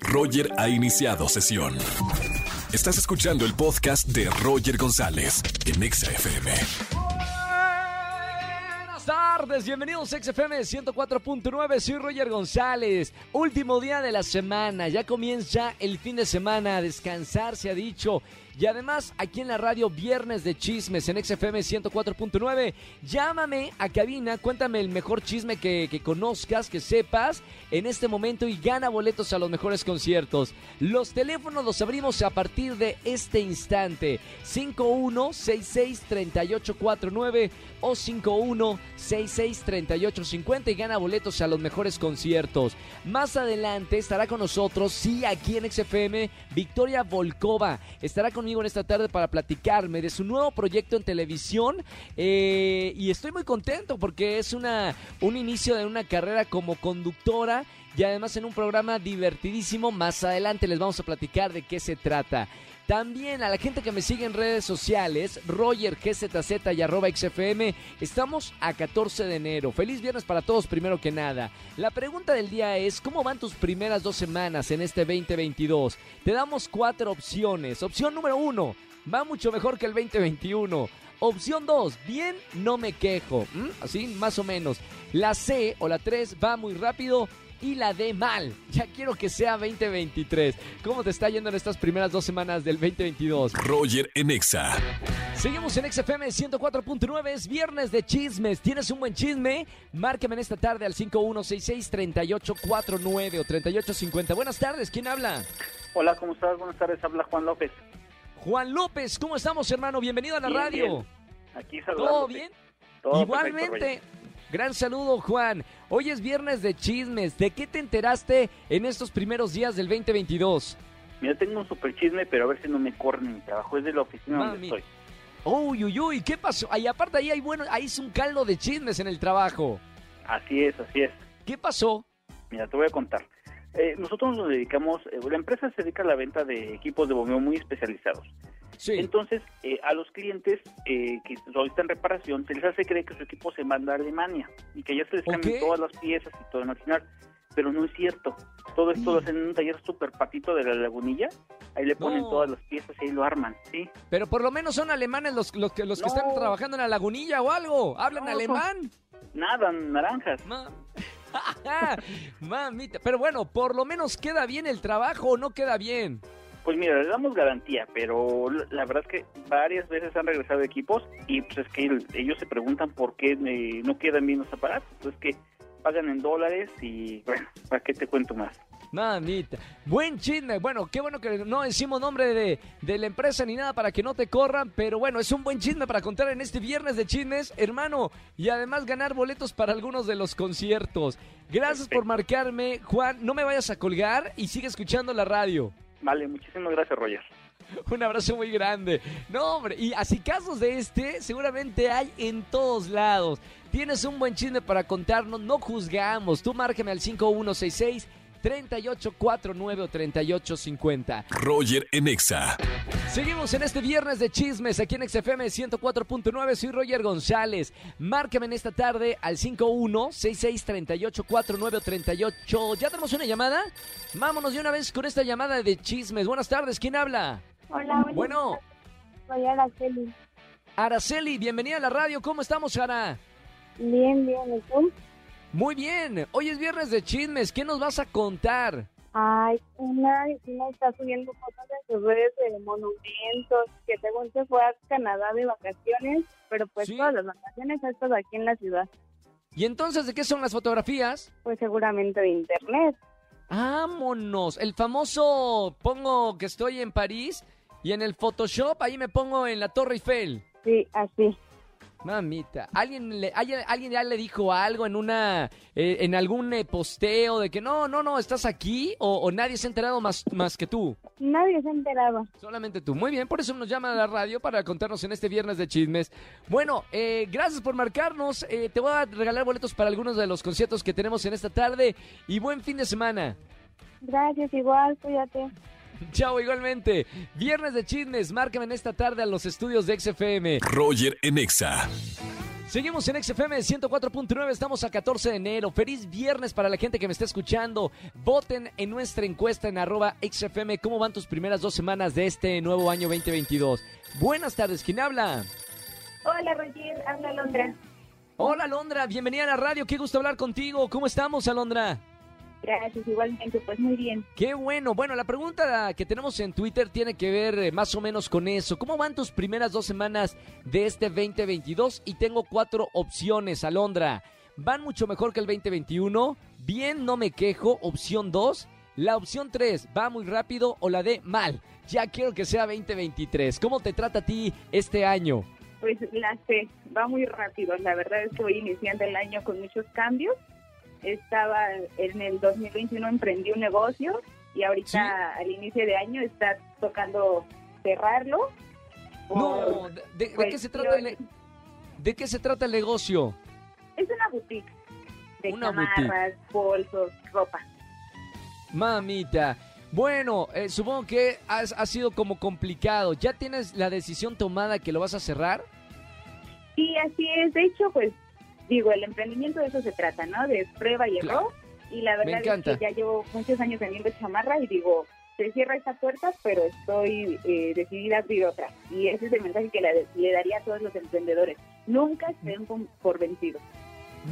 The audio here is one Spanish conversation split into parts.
Roger ha iniciado sesión. Estás escuchando el podcast de Roger González en Exa FM. Buenas tardes, bienvenidos a XFM 104.9, soy Roger González. Último día de la semana, ya comienza el fin de semana, descansar se ha dicho. Y además, aquí en la radio, viernes de chismes en XFM 104.9. Llámame a cabina, cuéntame el mejor chisme que, conozcas, que sepas en este momento y gana boletos a los mejores conciertos. Los teléfonos los abrimos a partir de este instante: 51663849 o 51663850 y gana boletos a los mejores conciertos. Más adelante estará con nosotros, sí, aquí en XFM, Victoria Volkova. Estará con en esta tarde para platicarme de su nuevo proyecto en televisión eh, y estoy muy contento porque es una, un inicio de una carrera como conductora y además en un programa divertidísimo. Más adelante les vamos a platicar de qué se trata. También a la gente que me sigue en redes sociales, Roger GZZ y arroba XFM, estamos a 14 de enero. Feliz viernes para todos primero que nada. La pregunta del día es, ¿cómo van tus primeras dos semanas en este 2022? Te damos cuatro opciones. Opción número uno, va mucho mejor que el 2021. Opción 2, bien, no me quejo. ¿Mm? Así, más o menos. La C o la 3 va muy rápido y la D mal. Ya quiero que sea 2023. ¿Cómo te está yendo en estas primeras dos semanas del 2022? Roger Enexa. Seguimos en XFM 104.9, es viernes de chismes. ¿Tienes un buen chisme? Márcame en esta tarde al 5166-3849 o 3850. Buenas tardes, ¿quién habla? Hola, ¿cómo estás? Buenas tardes, habla Juan López. Juan López, ¿cómo estamos, hermano? Bienvenido a la Bien, radio. bien. Aquí saludándote. ¿Todo bien? Todo Igualmente. perfecto, Gran saludo, Juan. Hoy es viernes de chismes. ¿De qué te enteraste en estos primeros días del 2022? Roger. Mira, tengo un super chisme, pero a ver si no me corren en mi trabajo. Es de la oficina Mami. donde estoy. Uy, uy, uy, ¿qué pasó? Y aparte ahí hay bueno, ahí es un caldo de chismes en el trabajo. Así es, así es. ¿Qué pasó? Mira, te voy a contar. Eh, nosotros nos dedicamos, eh, la empresa se dedica a la venta de equipos de bombeo muy especializados. Sí. Entonces, eh, a los clientes eh, que solicitan reparación, se les hace creer que su equipo se manda a Alemania y que ya se les cambian todas las piezas y todo en original. Pero no es cierto. Todo esto lo hacen en un taller súper patito de la lagunilla. Ahí le ponen No. todas las piezas y ahí lo arman, ¿sí? Pero por lo menos son alemanes los, los que, los que No. están trabajando en la lagunilla o algo. ¿Hablan No, alemán? Nada, naranjas. Ma- Mamita. Pero bueno, por lo menos queda bien el trabajo o no queda bien. Pues mira, le damos garantía, pero la verdad es que varias veces han regresado equipos y pues es que el- ellos se preguntan por qué eh, no quedan bien los aparatos. Pues que pagan en dólares y bueno, ¿para qué te cuento más? Mamita. Buen chisme. Bueno, qué bueno que no decimos nombre de, de la empresa ni nada para que no te corran. Pero bueno, es un buen chisme para contar en este viernes de chismes, hermano. Y además ganar boletos para algunos de los conciertos. Gracias por marcarme, Juan. No me vayas a colgar y sigue escuchando la radio. Vale, muchísimas gracias, Roger. Un abrazo muy grande. No, hombre, y así casos de este seguramente hay en todos lados. Tienes un buen chisme para contarnos, no juzgamos. Tú márcame al 5166 3849 o 3850. Roger Enexa. Seguimos en este viernes de chismes aquí en XFM 104.9. Soy Roger González. Márcame en esta tarde al 51663849 o 38. ¿Ya tenemos una llamada? Vámonos de una vez con esta llamada de chismes. Buenas tardes, ¿quién habla? Hola, buenas Bueno. Soy Araceli. Araceli, bienvenida a la radio. ¿Cómo estamos, Ara? Bien, bien, ¿y tú? Muy bien. Hoy es viernes de chismes. ¿Qué nos vas a contar? Ay, una vecina está subiendo fotos en sus redes de monumentos, que según se fue a Canadá de vacaciones, pero pues Sí. todas las vacaciones estas aquí en la ciudad, ¿Y entonces de qué son las fotografías? pues seguramente de internet. Vámonos. El famoso pongo que estoy en París y en el Photoshop ahí me pongo en la Torre Eiffel. Sí, así. Mamita, ¿alguien, le, alguien, alguien ya le dijo algo en una, eh, en algún eh, posteo de que no, no, no, estás aquí o, o nadie se ha enterado más, más que tú? Nadie se enteraba. Solamente tú. Muy bien, por eso nos llama a la radio para contarnos en este viernes de chismes. Bueno, eh, gracias por marcarnos. Eh, te voy a regalar boletos para algunos de los conciertos que tenemos en esta tarde y buen fin de semana. Gracias, igual, cuídate. Chao, igualmente. Viernes de chismes, márcame en esta tarde a los estudios de XFM. Roger Enexa. Seguimos en XFM 104.9, estamos a 14 de enero. Feliz viernes para la gente que me está escuchando. Voten en nuestra encuesta en arroba XFM. ¿Cómo van tus primeras dos semanas de este nuevo año 2022? Buenas tardes, ¿quién habla? Hola, Roger. Habla Londra. Hola, Alondra, bienvenida a la radio. Qué gusto hablar contigo. ¿Cómo estamos, Alondra? Gracias, igualmente. Pues muy bien. Qué bueno. Bueno, la pregunta que tenemos en Twitter tiene que ver eh, más o menos con eso. ¿Cómo van tus primeras dos semanas de este 2022? Y tengo cuatro opciones, Alondra. ¿Van mucho mejor que el 2021? Bien, no me quejo. Opción 2. La opción 3, va muy rápido. O la de mal. Ya quiero que sea 2023. ¿Cómo te trata a ti este año? Pues la sé, va muy rápido. La verdad es que voy iniciando el año con muchos cambios estaba en el 2021 emprendí un negocio y ahorita al inicio de año está tocando cerrarlo. No, ¿de, qué se trata el, ¿de qué se trata el negocio? Es una boutique de una bolsos, ropa. Mamita. Bueno, eh, supongo que ha sido como complicado. ¿Ya tienes la decisión tomada que lo vas a cerrar? Sí, así es. De hecho, pues digo, el emprendimiento de eso se trata, ¿no? De prueba y error. Y la verdad es que ya llevo muchos años vendiendo chamarra y digo, se cierra esta puerta, pero estoy eh, decidida a abrir otra. Y ese es el mensaje que le, daría a todos los emprendedores. Nunca se den por vencidos.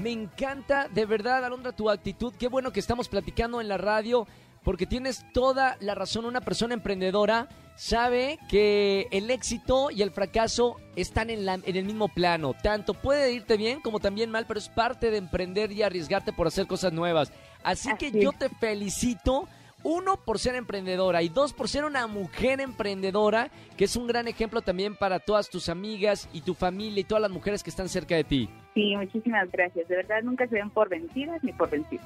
Me encanta, de verdad, Alondra, tu actitud. Qué bueno que estamos platicando en la radio porque tienes toda la razón. Una persona emprendedora sabe que el éxito y el fracaso están en, en, el mismo plano. Tanto puede irte bien como también mal, pero es parte de emprender y arriesgarte por hacer cosas nuevas. Así, que yo te felicito. Uno, por ser emprendedora y dos, por ser una mujer emprendedora, que es un gran ejemplo también para todas tus amigas y tu familia y todas las mujeres que están cerca de ti. Sí, muchísimas gracias. De verdad, nunca se ven por vencidas ni por vencidos.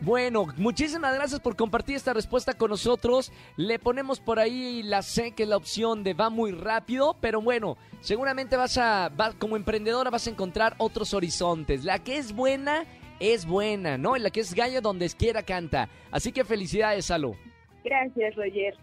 Bueno, muchísimas gracias por compartir esta respuesta con nosotros. Le ponemos por ahí la C, que es la opción de va muy rápido, pero bueno, seguramente vas a, como emprendedora vas a encontrar otros horizontes. La que es buena, es buena, ¿no? Y la que es gallo donde quiera canta. Así que felicidades, Salo. Gracias, Roger.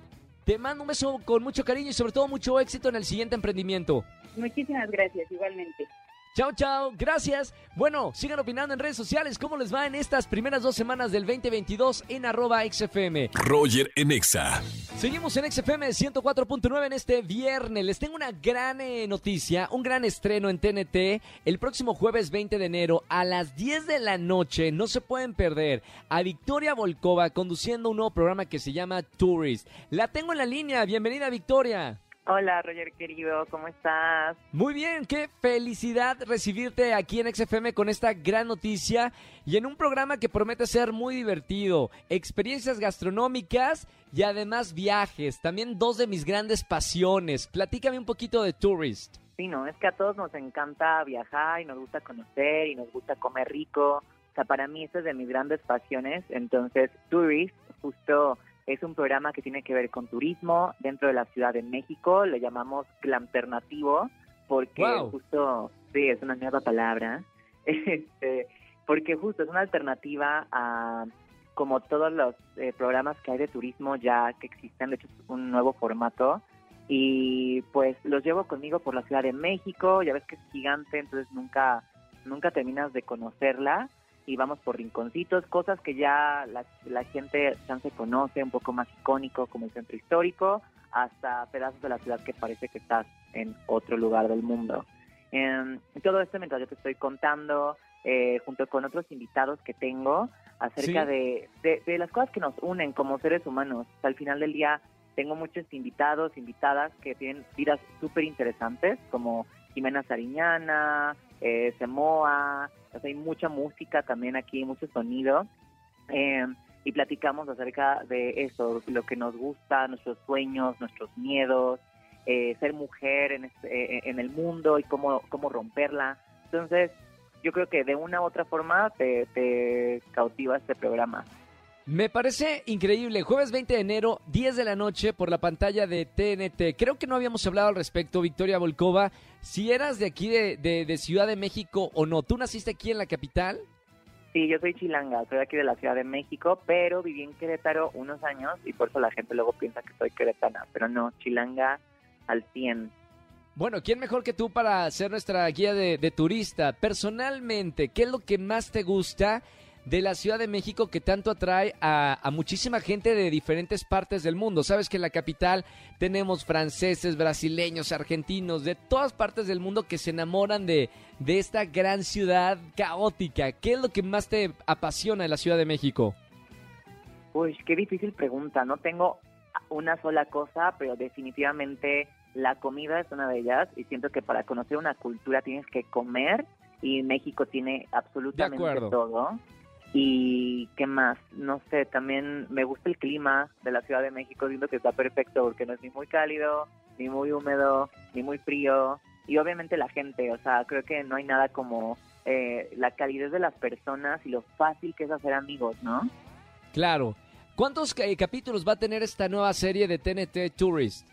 Te mando un beso con mucho cariño y sobre todo mucho éxito en el siguiente emprendimiento. Muchísimas gracias, igualmente. Chao, chao, gracias. Bueno, sigan opinando en redes sociales cómo les va en estas primeras dos semanas del 2022 en arroba XFM. Roger en Exa. Seguimos en XFM 104.9 en este viernes. Les tengo una gran eh, noticia, un gran estreno en TNT el próximo jueves 20 de enero a las 10 de la noche. No se pueden perder a Victoria Volkova conduciendo un nuevo programa que se llama Tourist. La tengo en la línea. Bienvenida, Victoria. Hola Roger querido, ¿cómo estás? Muy bien, qué felicidad recibirte aquí en XFM con esta gran noticia y en un programa que promete ser muy divertido, experiencias gastronómicas y además viajes, también dos de mis grandes pasiones. Platícame un poquito de Tourist. Sí, no, es que a todos nos encanta viajar y nos gusta conocer y nos gusta comer rico. O sea, para mí es de mis grandes pasiones. Entonces, Tourist justo es un programa que tiene que ver con turismo dentro de la Ciudad de México. Le llamamos Alternativo porque justo, sí, es una nueva palabra. Este, porque justo es una alternativa a como todos los eh, programas que hay de turismo ya que existen, de hecho es un nuevo formato y pues los llevo conmigo por la Ciudad de México, ya ves que es gigante, entonces nunca nunca terminas de conocerla y vamos por rinconcitos, cosas que ya la, gente ya se conoce, un poco más icónico como el centro histórico, hasta pedazos de la ciudad que parece que estás en otro lugar del mundo. Eh, todo esto mientras yo te estoy contando, eh, junto con otros invitados que tengo, acerca de, de, las cosas que nos unen como seres humanos. al final del día tengo muchos invitados, invitadas que tienen vidas súper interesantes, como Jimena Sariñana, eh, Semoa, hay mucha música también aquí, mucho sonido. Eh, y platicamos acerca de eso, lo que nos gusta, nuestros sueños, nuestros miedos, eh, ser mujer en, este, eh, en el mundo y cómo, cómo romperla. Entonces, yo creo que de una u otra forma te, te cautiva este programa. Me parece increíble. Jueves 20 de enero, 10 de la noche, por la pantalla de TNT. Creo que no habíamos hablado al respecto, Victoria Volkova. Si eras de aquí, de, de, Ciudad de México o no. ¿Tú naciste aquí en la capital? Sí, yo soy chilanga, soy aquí de la Ciudad de México, pero viví en Querétaro unos años y por eso la gente luego piensa que soy queretana. Pero no, chilanga al 100. Bueno, ¿quién mejor que tú para ser nuestra guía de, de turista? Personalmente, ¿qué es lo que más te gusta? De la Ciudad de México que tanto atrae a, muchísima gente de diferentes partes del mundo. Sabes que en la capital tenemos franceses, brasileños, argentinos, de todas partes del mundo que se enamoran de, de esta gran ciudad caótica. ¿Qué es lo que más te apasiona de la Ciudad de México? Uy, qué difícil pregunta. No tengo una sola cosa, pero definitivamente la comida es una de ellas y siento que para conocer una cultura tienes que comer y México tiene absolutamente todo. Y qué más, no sé, también me gusta el clima de la Ciudad de México, siento que está perfecto porque no es ni muy cálido, ni muy húmedo, ni muy frío. Y obviamente la gente, o sea, creo que no hay nada como eh, la calidez de las personas y lo fácil que es hacer amigos, ¿no? Claro. ¿Cuántos eh, capítulos va a tener esta nueva serie de TNT Tourist?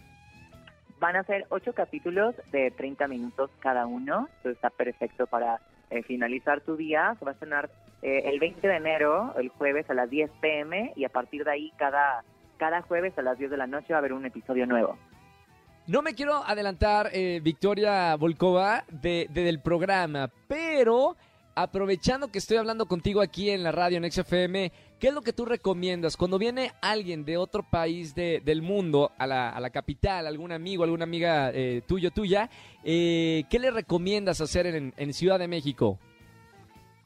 Van a ser ocho capítulos de 30 minutos cada uno, entonces está perfecto para eh, finalizar tu día. Se va a estrenar eh, el 20 de enero, el jueves a las 10 pm, y a partir de ahí cada, cada jueves a las 10 de la noche va a haber un episodio nuevo. No me quiero adelantar, eh, Victoria Volkova, de, del programa, pero aprovechando que estoy hablando contigo aquí en la radio en XFM, ¿qué es lo que tú recomiendas cuando viene alguien de otro país del mundo a la, a la, capital, algún amigo, alguna amiga eh, tuyo, tuya? Eh, ¿Qué le recomiendas hacer en, en Ciudad de México?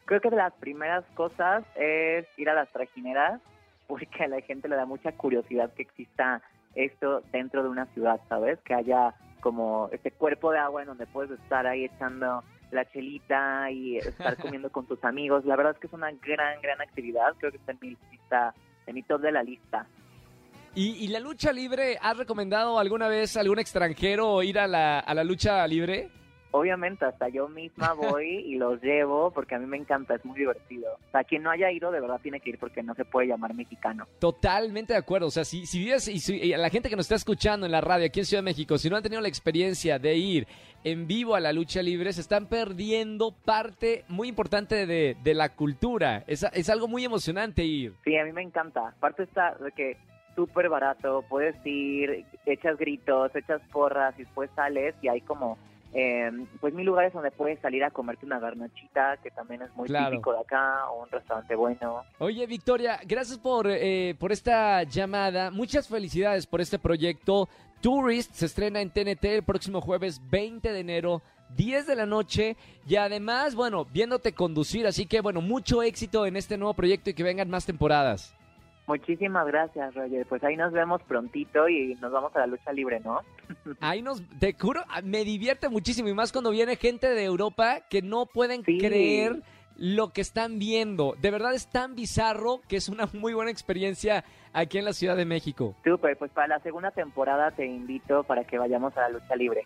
Creo que de las primeras cosas es ir a las trajineras, porque a la gente le da mucha curiosidad que exista esto dentro de una ciudad, ¿sabes? Que haya como este cuerpo de agua en donde puedes estar ahí echando la chelita y estar comiendo con tus amigos. La verdad es que es una gran, gran actividad. Creo que está en mi lista, en mi top de la lista. ¿Y, ¿Y, la lucha libre, has recomendado alguna vez a algún extranjero ir a la, a la lucha libre? Obviamente hasta yo misma voy y los llevo porque a mí me encanta, es muy divertido. O sea, quien no haya ido de verdad tiene que ir porque no se puede llamar mexicano. Totalmente de acuerdo. O sea, si, si vives y, si, la gente que nos está escuchando en la radio aquí en Ciudad de México, si no han tenido la experiencia de ir en vivo a la lucha libre, se están perdiendo parte muy importante de, de la cultura. Es, es algo muy emocionante ir. Sí, a mí me encanta. Aparte está de que súper barato, puedes ir, echas gritos, echas porras y después sales y hay como eh, pues mil lugares donde puedes salir a comerte una garnachita, que también es muy típico de acá, o un restaurante bueno. Oye, Victoria, gracias por, eh, por esta llamada. Muchas felicidades por este proyecto. Tourist se estrena en TNT el próximo jueves 20 de enero. 10 de la noche y además, bueno, viéndote conducir, así que bueno, mucho éxito en este nuevo proyecto y que vengan más temporadas. Muchísimas gracias, Roger. Pues ahí nos vemos prontito y nos vamos a la lucha libre, ¿no? Ahí nos, te juro, me divierte muchísimo y más cuando viene gente de Europa que no pueden creer lo que están viendo. De verdad es tan bizarro que es una muy buena experiencia aquí en la Ciudad de México. Súper, pues para la segunda temporada te invito para que vayamos a la lucha libre.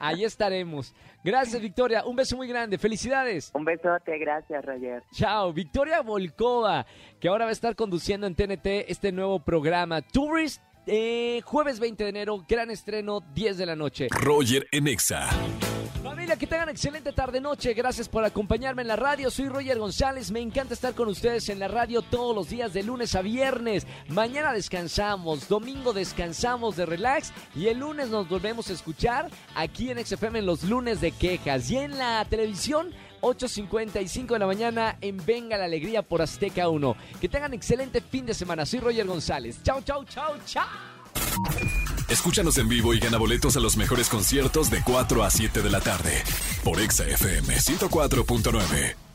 Ahí estaremos. Gracias, Victoria. Un beso muy grande. Felicidades. Un besote. Gracias, Roger. Chao. Victoria Volkova, que ahora va a estar conduciendo en TNT este nuevo programa Tourist. Eh, jueves 20 de enero, gran estreno, 10 de la noche. Roger Enexa. Familia, que tengan excelente tarde-noche. Gracias por acompañarme en la radio. Soy Roger González. Me encanta estar con ustedes en la radio todos los días de lunes a viernes. Mañana descansamos, domingo descansamos de relax y el lunes nos volvemos a escuchar aquí en XFM en los lunes de quejas y en la televisión 8.55 de la mañana en Venga la Alegría por Azteca 1. Que tengan excelente fin de semana. Soy Roger González. Chao, chao, chao, chao. Escúchanos en vivo y gana boletos a los mejores conciertos de 4 a 7 de la tarde por Exa FM 104.9.